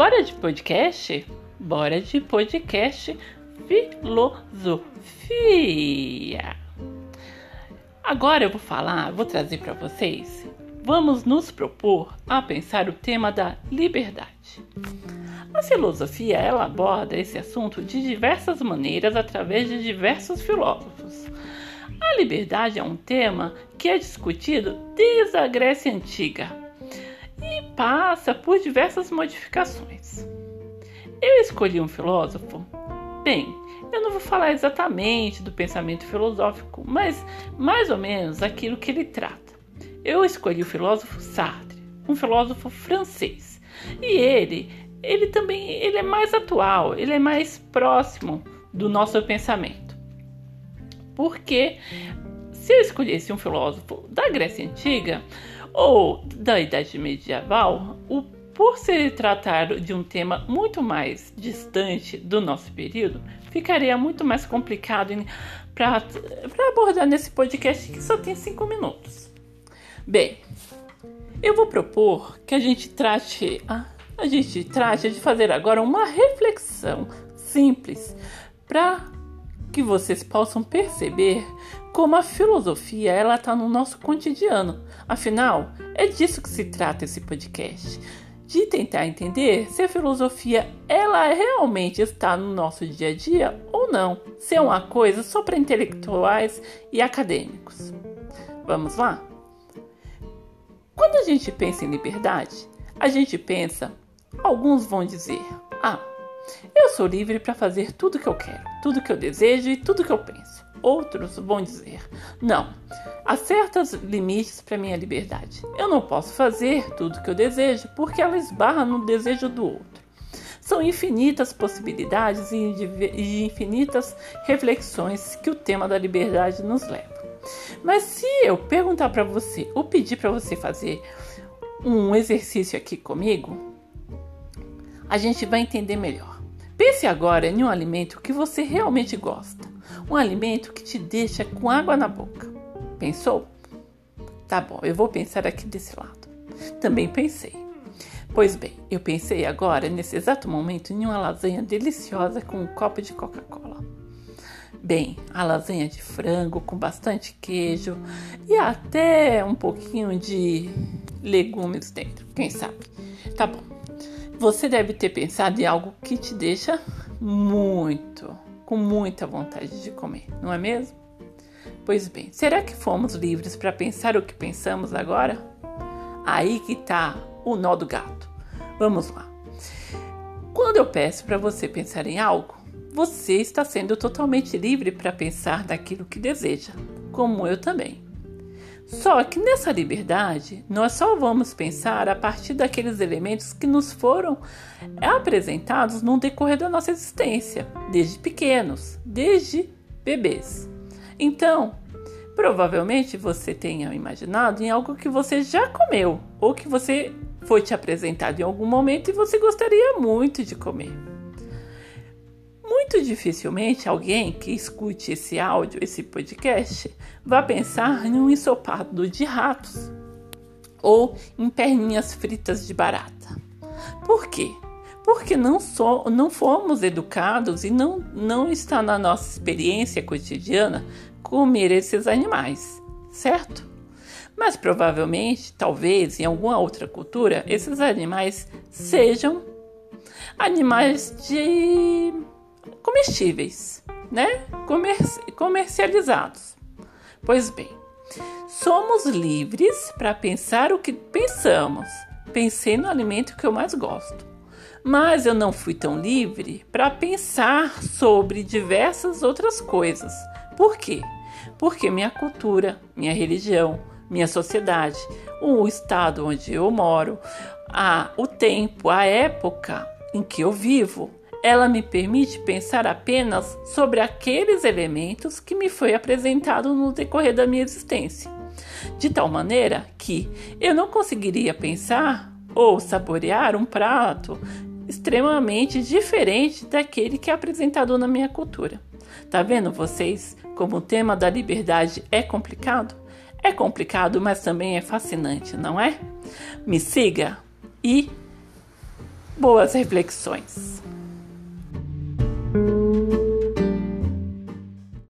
Bora de podcast? Bora de podcast filosofia. Agora eu vou falar, vou trazer para vocês. Vamos nos propor a pensar o tema da liberdade. A filosofia ela aborda esse assunto de diversas maneiras através de diversos filósofos. A liberdade é um tema que é discutido desde a Grécia Antiga passa por diversas modificações. Eu escolhi um filósofo? Bem, eu não vou falar exatamente do pensamento filosófico, mas mais ou menos aquilo que ele trata. Eu escolhi o filósofo Sartre, um filósofo francês. E ele, ele também, ele é mais atual, ele é mais próximo do nosso pensamento. Porque se eu escolhesse um filósofo da Grécia Antiga, ou da Idade Medieval, o, por se tratar de um tema muito mais distante do nosso período, ficaria muito mais complicado para abordar nesse podcast que só tem cinco minutos. Bem, eu vou propor que a gente trate a, a gente trate de fazer agora uma reflexão simples para que vocês possam perceber como a filosofia ela está no nosso cotidiano. Afinal, é disso que se trata esse podcast, de tentar entender se a filosofia ela realmente está no nosso dia a dia ou não, se é uma coisa só para intelectuais e acadêmicos. Vamos lá? Quando a gente pensa em liberdade, a gente pensa, alguns vão dizer: "Ah, eu sou livre para fazer tudo que eu quero, tudo que eu desejo e tudo que eu penso. Outros vão dizer: não, há certos limites para minha liberdade. Eu não posso fazer tudo que eu desejo porque ela esbarra no desejo do outro. São infinitas possibilidades e infinitas reflexões que o tema da liberdade nos leva. Mas se eu perguntar para você ou pedir para você fazer um exercício aqui comigo, a gente vai entender melhor. Pense agora em um alimento que você realmente gosta. Um alimento que te deixa com água na boca. Pensou? Tá bom, eu vou pensar aqui desse lado. Também pensei. Pois bem, eu pensei agora, nesse exato momento, em uma lasanha deliciosa com um copo de Coca-Cola. Bem, a lasanha de frango com bastante queijo e até um pouquinho de legumes dentro, quem sabe? Tá bom. Você deve ter pensado em algo que te deixa muito, com muita vontade de comer, não é mesmo? Pois bem, será que fomos livres para pensar o que pensamos agora? Aí que tá o nó do gato. Vamos lá. Quando eu peço para você pensar em algo, você está sendo totalmente livre para pensar daquilo que deseja, como eu também. Só que nessa liberdade, nós só vamos pensar a partir daqueles elementos que nos foram apresentados no decorrer da nossa existência, desde pequenos, desde bebês. Então, provavelmente você tenha imaginado em algo que você já comeu ou que você foi te apresentado em algum momento e você gostaria muito de comer. Muito dificilmente alguém que escute esse áudio, esse podcast, vai pensar em um ensopado de ratos ou em perninhas fritas de barata. Por quê? Porque não, so, não fomos educados e não, não está na nossa experiência cotidiana comer esses animais, certo? Mas provavelmente, talvez em alguma outra cultura, esses animais sejam animais de comestíveis, né? comercializados. Pois bem, somos livres para pensar o que pensamos. Pensei no alimento que eu mais gosto. Mas eu não fui tão livre para pensar sobre diversas outras coisas. Por quê? Porque minha cultura, minha religião, minha sociedade, o estado onde eu moro, a, o tempo, a época em que eu vivo ela me permite pensar apenas sobre aqueles elementos que me foi apresentado no decorrer da minha existência, de tal maneira que eu não conseguiria pensar ou saborear um prato extremamente diferente daquele que é apresentado na minha cultura. Tá vendo vocês como o tema da liberdade é complicado? É complicado, mas também é fascinante, não é? Me siga e boas reflexões.